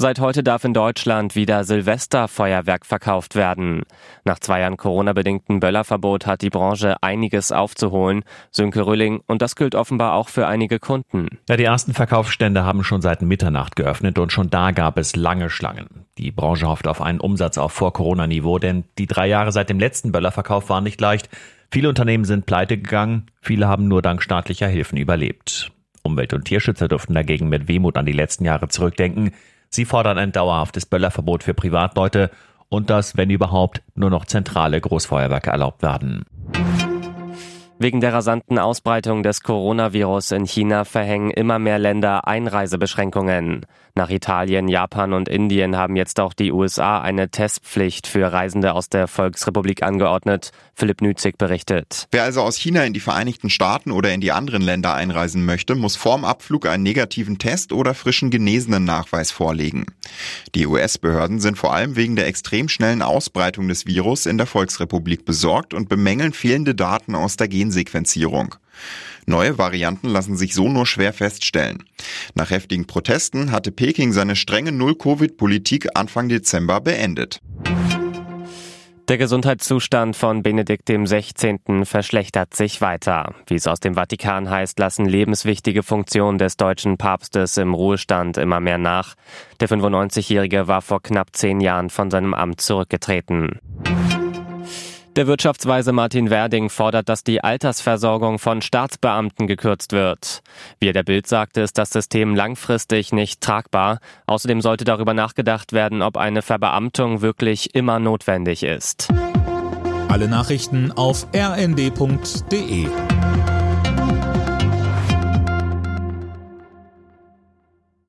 Seit heute darf in Deutschland wieder Silvesterfeuerwerk verkauft werden. Nach zwei Jahren Corona-bedingten Böllerverbot hat die Branche einiges aufzuholen. Sönke Rülling. Und das gilt offenbar auch für einige Kunden. Ja, die ersten Verkaufsstände haben schon seit Mitternacht geöffnet und schon da gab es lange Schlangen. Die Branche hofft auf einen Umsatz auf Vor-Corona-Niveau, denn die drei Jahre seit dem letzten Böllerverkauf waren nicht leicht. Viele Unternehmen sind pleite gegangen, viele haben nur dank staatlicher Hilfen überlebt. Umwelt- und Tierschützer durften dagegen mit Wehmut an die letzten Jahre zurückdenken. Sie fordern ein dauerhaftes Böllerverbot für Privatleute und dass, wenn überhaupt, nur noch zentrale Großfeuerwerke erlaubt werden. Wegen der rasanten Ausbreitung des Coronavirus in China verhängen immer mehr Länder Einreisebeschränkungen. Nach Italien, Japan und Indien haben jetzt auch die USA eine Testpflicht für Reisende aus der Volksrepublik angeordnet. Philipp Nützig berichtet. Wer also aus China in die Vereinigten Staaten oder in die anderen Länder einreisen möchte, muss vorm Abflug einen negativen Test oder frischen genesenen Nachweis vorlegen. Die US-Behörden sind vor allem wegen der extrem schnellen Ausbreitung des Virus in der Volksrepublik besorgt und bemängeln fehlende Daten aus der Gen Gensequenzierung. Neue Varianten lassen sich so nur schwer feststellen. Nach heftigen Protesten hatte Peking seine strenge Null-Covid-Politik Anfang Dezember beendet. Der Gesundheitszustand von Benedikt XVI. verschlechtert sich weiter. Wie es aus dem Vatikan heißt, lassen lebenswichtige Funktionen des deutschen Papstes im Ruhestand immer mehr nach. Der 95-Jährige war vor knapp zehn Jahren von seinem Amt zurückgetreten. Der Wirtschaftsweise Martin Werding fordert, dass die Altersversorgung von Staatsbeamten gekürzt wird. Wie er der Bild sagte, ist das System langfristig nicht tragbar. Außerdem sollte darüber nachgedacht werden, ob eine Verbeamtung wirklich immer notwendig ist. Alle Nachrichten auf rnd.de